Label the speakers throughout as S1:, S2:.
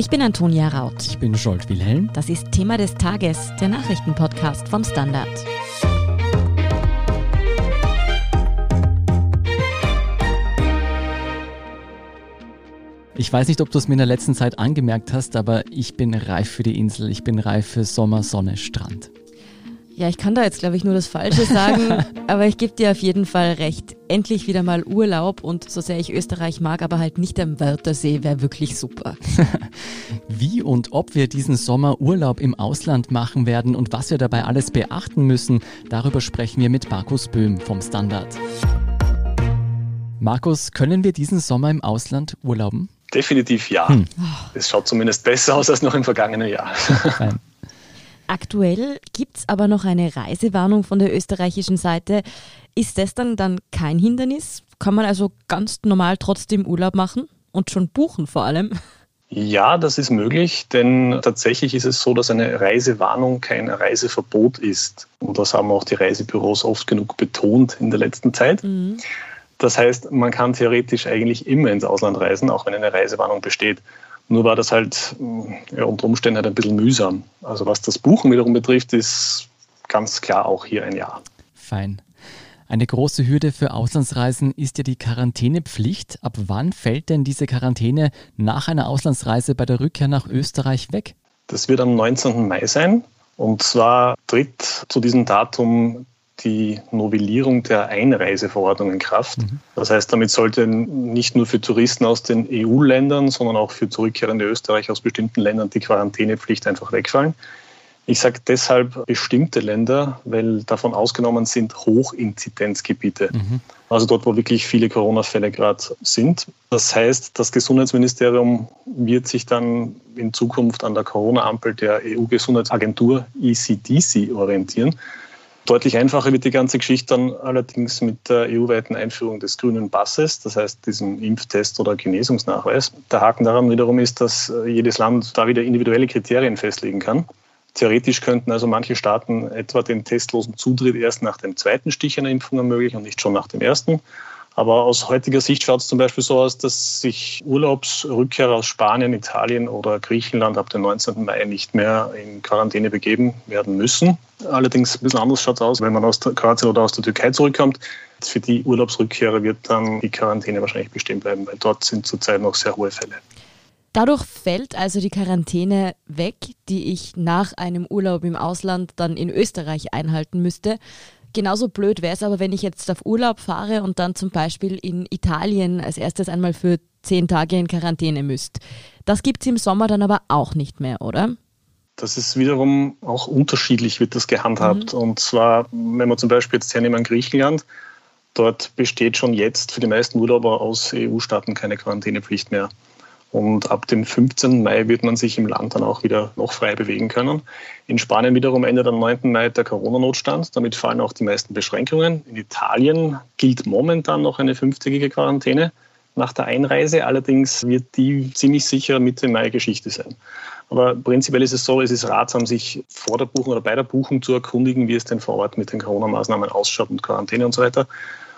S1: Ich bin Antonia Raut.
S2: Ich bin Scholt Wilhelm.
S1: Das ist Thema des Tages, der Nachrichtenpodcast vom Standard.
S2: Ich weiß nicht, ob du es mir in der letzten Zeit angemerkt hast, aber ich bin reif für die Insel. Ich bin reif für Sommer, Sonne, Strand.
S1: Ja, ich kann da jetzt, glaube ich, nur das Falsche sagen, aber ich gebe dir auf jeden Fall recht. Endlich wieder mal Urlaub und so sehr ich Österreich mag, aber halt nicht am Wörthersee, wäre wirklich super.
S2: Wie und ob wir diesen Sommer Urlaub im Ausland machen werden und was wir dabei alles beachten müssen, darüber sprechen wir mit Markus Böhm vom Standard. Markus, können wir diesen Sommer im Ausland urlauben?
S3: Definitiv ja. Hm. Es schaut zumindest besser aus als noch im vergangenen Jahr.
S1: Aktuell gibt es aber noch eine Reisewarnung von der österreichischen Seite. Ist das dann, dann kein Hindernis? Kann man also ganz normal trotzdem Urlaub machen und schon buchen vor allem?
S3: Ja, das ist möglich, denn tatsächlich ist es so, dass eine Reisewarnung kein Reiseverbot ist. Und das haben auch die Reisebüros oft genug betont in der letzten Zeit. Mhm. Das heißt, man kann theoretisch eigentlich immer ins Ausland reisen, auch wenn eine Reisewarnung besteht. Nur war das halt ja, unter Umständen halt ein bisschen mühsam. Also was das Buchen wiederum betrifft, ist ganz klar auch hier ein Ja.
S2: Fein. Eine große Hürde für Auslandsreisen ist ja die Quarantänepflicht. Ab wann fällt denn diese Quarantäne nach einer Auslandsreise bei der Rückkehr nach Österreich weg?
S3: Das wird am 19. Mai sein. Und zwar tritt zu diesem Datum die Novellierung der Einreiseverordnung in Kraft. Mhm. Das heißt, damit sollte nicht nur für Touristen aus den EU-Ländern, sondern auch für zurückkehrende Österreicher aus bestimmten Ländern die Quarantänepflicht einfach wegfallen. Ich sage deshalb bestimmte Länder, weil davon ausgenommen sind Hochinzidenzgebiete. Mhm. Also dort, wo wirklich viele Corona-Fälle gerade sind. Das heißt, das Gesundheitsministerium wird sich dann in Zukunft an der Corona-Ampel der EU-Gesundheitsagentur ECDC orientieren. Deutlich einfacher wird die ganze Geschichte dann allerdings mit der EU-weiten Einführung des grünen Passes, das heißt diesem Impftest oder Genesungsnachweis. Der Haken daran wiederum ist, dass äh, jedes Land da wieder individuelle Kriterien festlegen kann. Theoretisch könnten also manche Staaten etwa den testlosen Zutritt erst nach dem zweiten Stich einer Impfung ermöglichen und nicht schon nach dem ersten. Aber aus heutiger Sicht schaut es zum Beispiel so aus, dass sich Urlaubsrückkehrer aus Spanien, Italien oder Griechenland ab dem 19. Mai nicht mehr in Quarantäne begeben werden müssen. Allerdings ein bisschen anders schaut es aus, wenn man aus Kroatien oder aus der Türkei zurückkommt. Für die Urlaubsrückkehrer wird dann die Quarantäne wahrscheinlich bestehen bleiben, weil dort sind zurzeit noch sehr hohe Fälle.
S1: Dadurch fällt also die Quarantäne weg, die ich nach einem Urlaub im Ausland dann in Österreich einhalten müsste. Genauso blöd wäre es aber, wenn ich jetzt auf Urlaub fahre und dann zum Beispiel in Italien als erstes einmal für zehn Tage in Quarantäne müsste. Das gibt es im Sommer dann aber auch nicht mehr, oder?
S3: Das ist wiederum auch unterschiedlich, wird das gehandhabt. Mhm. Und zwar, wenn wir zum Beispiel jetzt hernehmen Griechenland, dort besteht schon jetzt für die meisten Urlauber aus EU-Staaten keine Quarantänepflicht mehr. Und ab dem 15. Mai wird man sich im Land dann auch wieder noch frei bewegen können. In Spanien wiederum endet am 9. Mai der Corona-Notstand. Damit fallen auch die meisten Beschränkungen. In Italien gilt momentan noch eine fünftägige Quarantäne nach der Einreise. Allerdings wird die ziemlich sicher Mitte Mai Geschichte sein. Aber prinzipiell ist es so, es ist ratsam, sich vor der Buchung oder bei der Buchung zu erkundigen, wie es denn vor Ort mit den Corona-Maßnahmen ausschaut und Quarantäne und so weiter.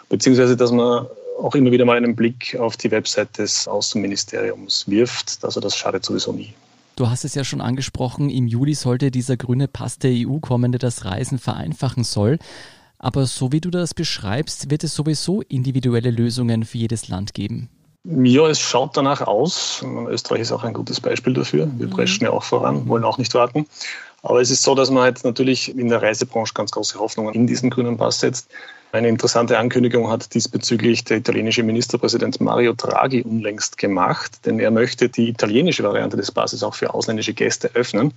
S3: Beziehungsweise, dass man auch immer wieder mal einen Blick auf die Website des Außenministeriums wirft. Also das schadet sowieso nie.
S2: Du hast es ja schon angesprochen, im Juli sollte dieser grüne Pass der EU kommen, der das Reisen vereinfachen soll. Aber so wie du das beschreibst, wird es sowieso individuelle Lösungen für jedes Land geben.
S3: Ja, es schaut danach aus. Österreich ist auch ein gutes Beispiel dafür. Wir mhm. preschen ja auch voran, wollen auch nicht warten. Aber es ist so, dass man halt natürlich in der Reisebranche ganz große Hoffnungen in diesen grünen Pass setzt. Eine interessante Ankündigung hat diesbezüglich der italienische Ministerpräsident Mario Draghi unlängst gemacht, denn er möchte die italienische Variante des Passes auch für ausländische Gäste öffnen.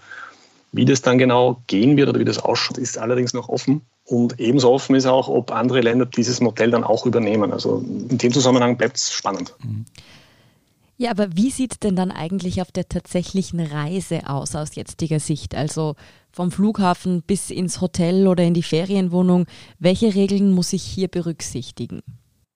S3: Wie das dann genau gehen wird oder wie das ausschaut, ist allerdings noch offen. Und ebenso offen ist auch, ob andere Länder dieses Modell dann auch übernehmen. Also in dem Zusammenhang bleibt es spannend. Mhm.
S1: Ja, aber wie sieht denn dann eigentlich auf der tatsächlichen Reise aus, aus jetziger Sicht? Also vom Flughafen bis ins Hotel oder in die Ferienwohnung. Welche Regeln muss ich hier berücksichtigen?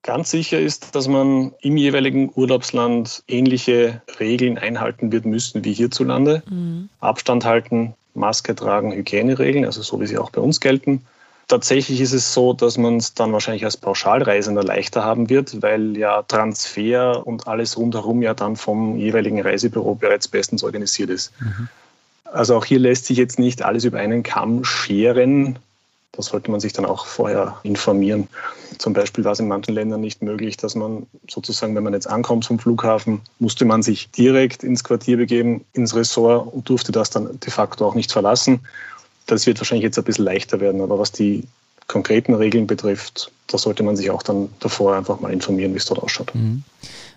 S3: Ganz sicher ist, dass man im jeweiligen Urlaubsland ähnliche Regeln einhalten wird müssen wie hierzulande. Mhm. Abstand halten, Maske tragen, Hygieneregeln, also so wie sie auch bei uns gelten. Tatsächlich ist es so, dass man es dann wahrscheinlich als Pauschalreisender leichter haben wird, weil ja Transfer und alles rundherum ja dann vom jeweiligen Reisebüro bereits bestens organisiert ist. Mhm. Also auch hier lässt sich jetzt nicht alles über einen Kamm scheren. Da sollte man sich dann auch vorher informieren. Zum Beispiel war es in manchen Ländern nicht möglich, dass man sozusagen, wenn man jetzt ankommt zum Flughafen, musste man sich direkt ins Quartier begeben, ins Ressort und durfte das dann de facto auch nicht verlassen. Das wird wahrscheinlich jetzt ein bisschen leichter werden, aber was die konkreten Regeln betrifft, da sollte man sich auch dann davor einfach mal informieren, wie es dort ausschaut. Mhm.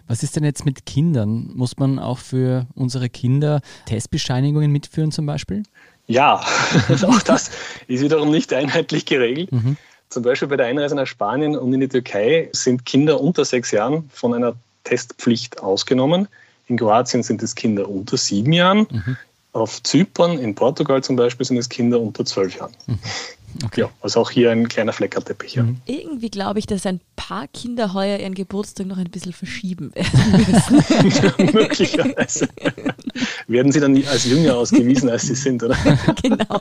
S2: Was ist denn jetzt mit Kindern? Muss man auch für unsere Kinder Testbescheinigungen mitführen zum Beispiel?
S3: Ja, auch das ist wiederum nicht einheitlich geregelt. Mhm. Zum Beispiel bei der Einreise nach Spanien und in die Türkei sind Kinder unter sechs Jahren von einer Testpflicht ausgenommen. In Kroatien sind es Kinder unter sieben Jahren. Mhm. Auf Zypern, in Portugal zum Beispiel, sind es Kinder unter zwölf Jahren. Mhm. Okay. Ja, also auch hier ein kleiner Fleckerteppich. Ja. Mhm.
S1: Irgendwie glaube ich, dass ein paar Kinder heuer ihren Geburtstag noch ein bisschen verschieben werden
S3: müssen. Möglicherweise. werden sie dann als jünger ausgewiesen, als sie sind, oder? genau.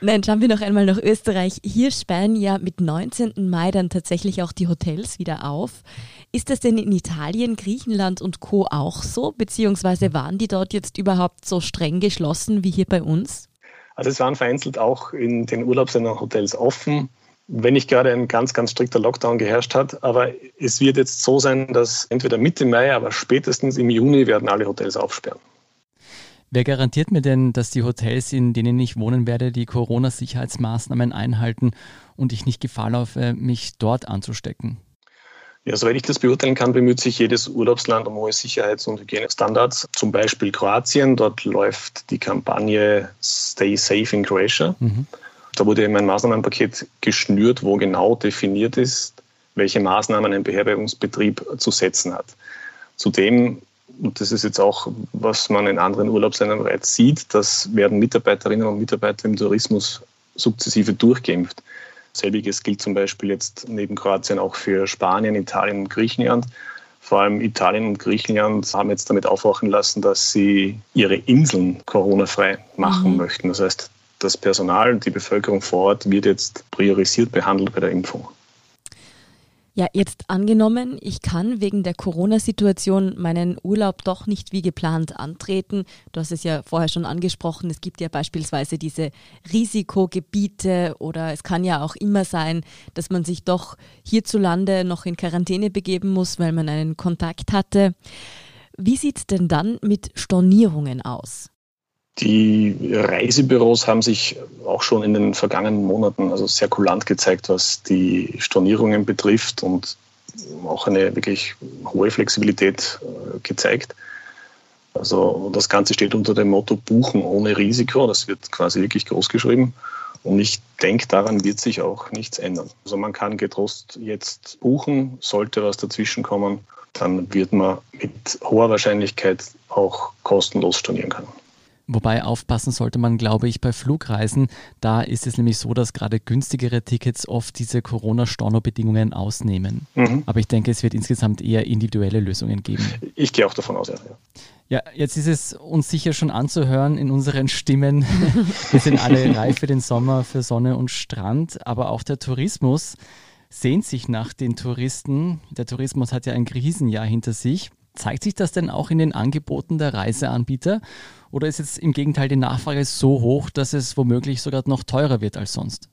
S1: Nein, schauen wir noch einmal nach Österreich. Hier sperren ja mit 19. Mai dann tatsächlich auch die Hotels wieder auf. Ist das denn in Italien, Griechenland und Co. auch so? Beziehungsweise waren die dort jetzt überhaupt so streng geschlossen wie hier bei uns?
S3: Also es waren vereinzelt auch in den Urlaubsländern Hotels offen, wenn nicht gerade ein ganz, ganz strikter Lockdown geherrscht hat. Aber es wird jetzt so sein, dass entweder Mitte Mai, aber spätestens im Juni werden alle Hotels aufsperren.
S2: Wer garantiert mir denn, dass die Hotels, in denen ich wohnen werde, die Corona-Sicherheitsmaßnahmen einhalten und ich nicht Gefahr laufe, mich dort anzustecken?
S3: Ja, soweit ich das beurteilen kann, bemüht sich jedes Urlaubsland um hohe Sicherheits- und Hygienestandards. Zum Beispiel Kroatien. Dort läuft die Kampagne Stay Safe in Croatia. Mhm. Da wurde eben ein Maßnahmenpaket geschnürt, wo genau definiert ist, welche Maßnahmen ein Beherbergungsbetrieb zu setzen hat. Zudem, und das ist jetzt auch, was man in anderen Urlaubsländern bereits sieht, das werden Mitarbeiterinnen und Mitarbeiter im Tourismus sukzessive durchgeimpft. Selbiges gilt zum Beispiel jetzt neben Kroatien auch für Spanien, Italien und Griechenland. Vor allem Italien und Griechenland haben jetzt damit aufwachen lassen, dass sie ihre Inseln Corona-frei machen mhm. möchten. Das heißt, das Personal, die Bevölkerung vor Ort wird jetzt priorisiert behandelt bei der Impfung.
S1: Ja, jetzt angenommen, ich kann wegen der Corona-Situation meinen Urlaub doch nicht wie geplant antreten. Du hast es ja vorher schon angesprochen, es gibt ja beispielsweise diese Risikogebiete oder es kann ja auch immer sein, dass man sich doch hierzulande noch in Quarantäne begeben muss, weil man einen Kontakt hatte. Wie sieht es denn dann mit Stornierungen aus?
S3: Die Reisebüros haben sich auch schon in den vergangenen Monaten also sehr kulant gezeigt, was die Stornierungen betrifft und auch eine wirklich hohe Flexibilität äh, gezeigt. Also das Ganze steht unter dem Motto Buchen ohne Risiko. Das wird quasi wirklich groß geschrieben. Und ich denke, daran wird sich auch nichts ändern. Also man kann getrost jetzt buchen, sollte was dazwischen kommen, dann wird man mit hoher Wahrscheinlichkeit auch kostenlos stornieren können.
S2: Wobei aufpassen sollte man, glaube ich, bei Flugreisen. Da ist es nämlich so, dass gerade günstigere Tickets oft diese Corona-Storno-Bedingungen ausnehmen. Mhm. Aber ich denke, es wird insgesamt eher individuelle Lösungen geben.
S3: Ich gehe auch davon aus, ja.
S2: Ja, jetzt ist es uns sicher schon anzuhören in unseren Stimmen. Wir sind alle reif für den Sommer, für Sonne und Strand, aber auch der Tourismus sehnt sich nach den Touristen. Der Tourismus hat ja ein Krisenjahr hinter sich. Zeigt sich das denn auch in den Angeboten der Reiseanbieter? Oder ist jetzt im Gegenteil die Nachfrage so hoch, dass es womöglich sogar noch teurer wird als sonst?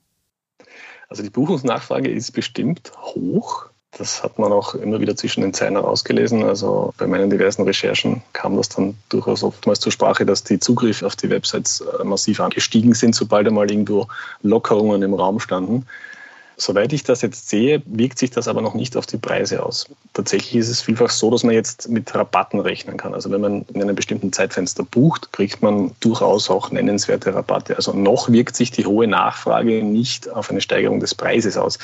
S3: Also die Buchungsnachfrage ist bestimmt hoch. Das hat man auch immer wieder zwischen den Zeilen herausgelesen. Also bei meinen diversen Recherchen kam das dann durchaus oftmals zur Sprache, dass die Zugriffe auf die Websites äh, massiv angestiegen sind, sobald einmal irgendwo Lockerungen im Raum standen. Soweit ich das jetzt sehe, wirkt sich das aber noch nicht auf die Preise aus. Tatsächlich ist es vielfach so, dass man jetzt mit Rabatten rechnen kann. Also wenn man in einem bestimmten Zeitfenster bucht, kriegt man durchaus auch nennenswerte Rabatte. Also noch wirkt sich die hohe Nachfrage nicht auf eine Steigerung des Preises aus.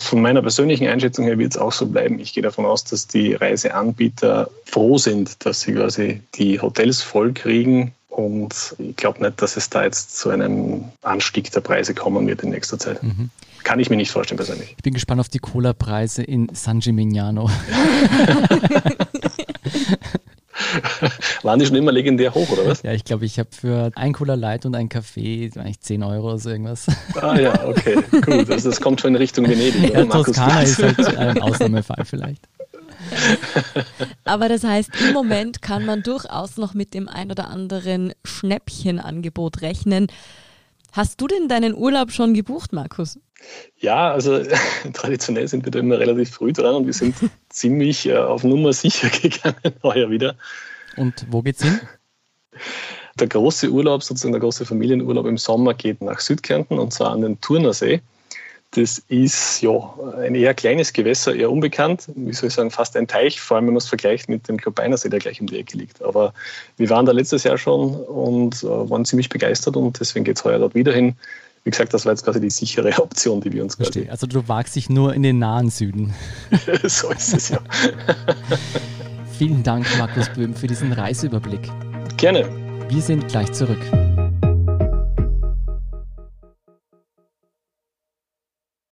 S3: Von meiner persönlichen Einschätzung her wird es auch so bleiben. Ich gehe davon aus, dass die Reiseanbieter froh sind, dass sie quasi die Hotels voll kriegen. Und ich glaube nicht, dass es da jetzt zu einem Anstieg der Preise kommen wird in nächster Zeit. Mhm. Kann ich mir nicht vorstellen persönlich.
S2: Ich bin gespannt auf die Cola-Preise in San Gimignano.
S3: Waren die schon immer legendär hoch, oder was?
S2: Ja, ich glaube, ich habe für ein Cola Light und ein Kaffee eigentlich 10 Euro oder so irgendwas.
S3: Ah ja, okay, gut. Also das kommt schon in Richtung Venedig.
S2: Ja, Toskana ist halt ein Ausnahmefall vielleicht.
S1: Aber das heißt, im Moment kann man durchaus noch mit dem ein oder anderen Schnäppchenangebot rechnen. Hast du denn deinen Urlaub schon gebucht, Markus?
S3: Ja, also traditionell sind wir da immer relativ früh dran und wir sind ziemlich äh, auf Nummer sicher gegangen heuer wieder.
S2: Und wo geht's hin?
S3: Der große Urlaub, sozusagen der große Familienurlaub im Sommer geht nach Südkärnten und zwar an den Turnersee. Das ist ja ein eher kleines Gewässer, eher unbekannt. Wie soll ich sagen, fast ein Teich, vor allem wenn man es vergleicht mit dem Klopeinersee, der gleich um die Ecke liegt. Aber wir waren da letztes Jahr schon und äh, waren ziemlich begeistert und deswegen geht es heuer dort wieder hin. Wie gesagt, das war jetzt quasi die sichere Option, die wir uns
S2: Verstehe. Quasi Also du wagst dich nur in den nahen Süden.
S3: so ist es ja.
S2: Vielen Dank, Markus Böhm, für diesen Reiseüberblick.
S3: Gerne.
S2: Wir sind gleich zurück.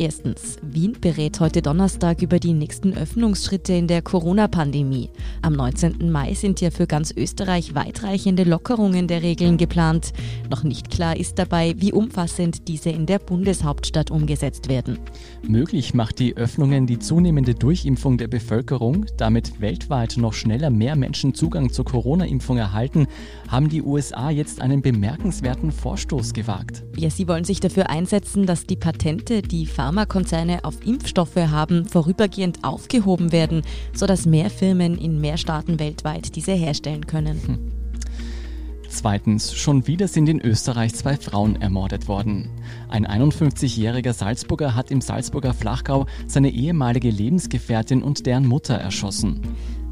S1: Erstens, Wien berät heute Donnerstag über die nächsten Öffnungsschritte in der Corona-Pandemie. Am 19. Mai sind ja für ganz Österreich weitreichende Lockerungen der Regeln geplant. Noch nicht klar ist dabei, wie umfassend diese in der Bundeshauptstadt umgesetzt werden.
S2: Möglich macht die Öffnungen die zunehmende Durchimpfung der Bevölkerung. Damit weltweit noch schneller mehr Menschen Zugang zur Corona-Impfung erhalten, haben die USA jetzt einen bemerkenswerten Vorstoß gewagt.
S1: Ja, sie wollen sich dafür einsetzen, dass die Patente, die Pharmakonzerne auf Impfstoffe haben, vorübergehend aufgehoben werden, sodass mehr Firmen in mehr Staaten weltweit diese herstellen können. Hm.
S2: Zweitens, schon wieder sind in Österreich zwei Frauen ermordet worden. Ein 51-jähriger Salzburger hat im Salzburger Flachgau seine ehemalige Lebensgefährtin und deren Mutter erschossen.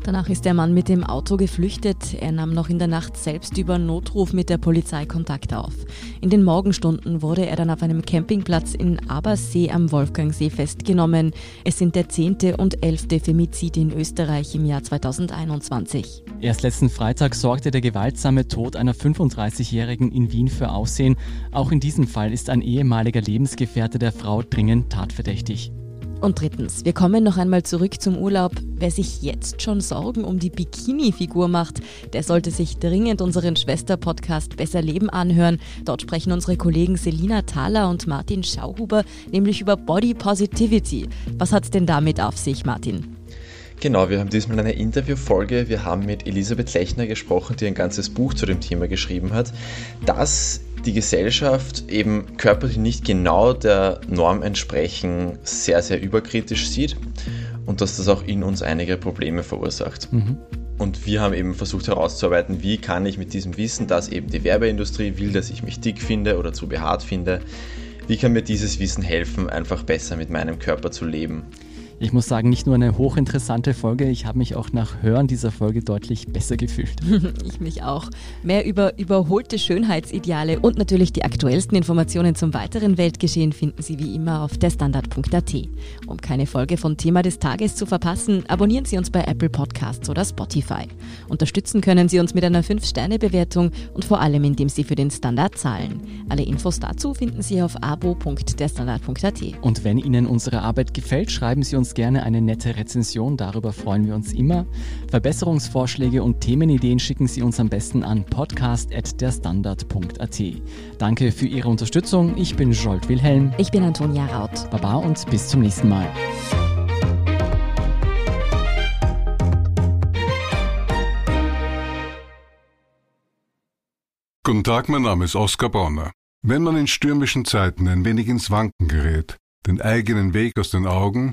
S1: Danach ist der Mann mit dem Auto geflüchtet. Er nahm noch in der Nacht selbst über Notruf mit der Polizei Kontakt auf. In den Morgenstunden wurde er dann auf einem Campingplatz in Abersee am Wolfgangsee festgenommen. Es sind der zehnte und elfte Femizid in Österreich im Jahr 2021.
S2: Erst letzten Freitag sorgte der gewaltsame Tod einer 35-Jährigen in Wien für Aussehen. Auch in diesem Fall ist ein ehemaliger Lebensgefährte der Frau dringend tatverdächtig.
S1: Und drittens, wir kommen noch einmal zurück zum Urlaub. Wer sich jetzt schon Sorgen um die Bikini-Figur macht, der sollte sich dringend unseren Schwester-Podcast Besser Leben anhören. Dort sprechen unsere Kollegen Selina Thaler und Martin Schauhuber nämlich über Body Positivity. Was hat es denn damit auf sich, Martin?
S4: Genau, wir haben diesmal eine Interviewfolge. Wir haben mit Elisabeth Lechner gesprochen, die ein ganzes Buch zu dem Thema geschrieben hat. Das die Gesellschaft eben Körper, die nicht genau der Norm entsprechen, sehr, sehr überkritisch sieht und dass das auch in uns einige Probleme verursacht. Mhm. Und wir haben eben versucht herauszuarbeiten, wie kann ich mit diesem Wissen, dass eben die Werbeindustrie will, dass ich mich dick finde oder zu behaart finde, wie kann mir dieses Wissen helfen, einfach besser mit meinem Körper zu leben?
S2: Ich muss sagen, nicht nur eine hochinteressante Folge, ich habe mich auch nach Hören dieser Folge deutlich besser gefühlt.
S1: ich mich auch. Mehr über überholte Schönheitsideale und natürlich die aktuellsten Informationen zum weiteren Weltgeschehen finden Sie wie immer auf derstandard.at. Um keine Folge von Thema des Tages zu verpassen, abonnieren Sie uns bei Apple Podcasts oder Spotify. Unterstützen können Sie uns mit einer 5-Sterne-Bewertung und vor allem, indem Sie für den Standard zahlen. Alle Infos dazu finden Sie auf abo.derstandard.at.
S2: Und wenn Ihnen unsere Arbeit gefällt, schreiben Sie uns uns gerne eine nette Rezension, darüber freuen wir uns immer. Verbesserungsvorschläge und Themenideen schicken Sie uns am besten an podcast.derstandard.at. Danke für Ihre Unterstützung. Ich bin Jolt Wilhelm.
S1: Ich bin Antonia Raut.
S2: Baba und bis zum nächsten Mal.
S5: Guten Tag, mein Name ist Oskar Bonner. Wenn man in stürmischen Zeiten ein wenig ins Wanken gerät, den eigenen Weg aus den Augen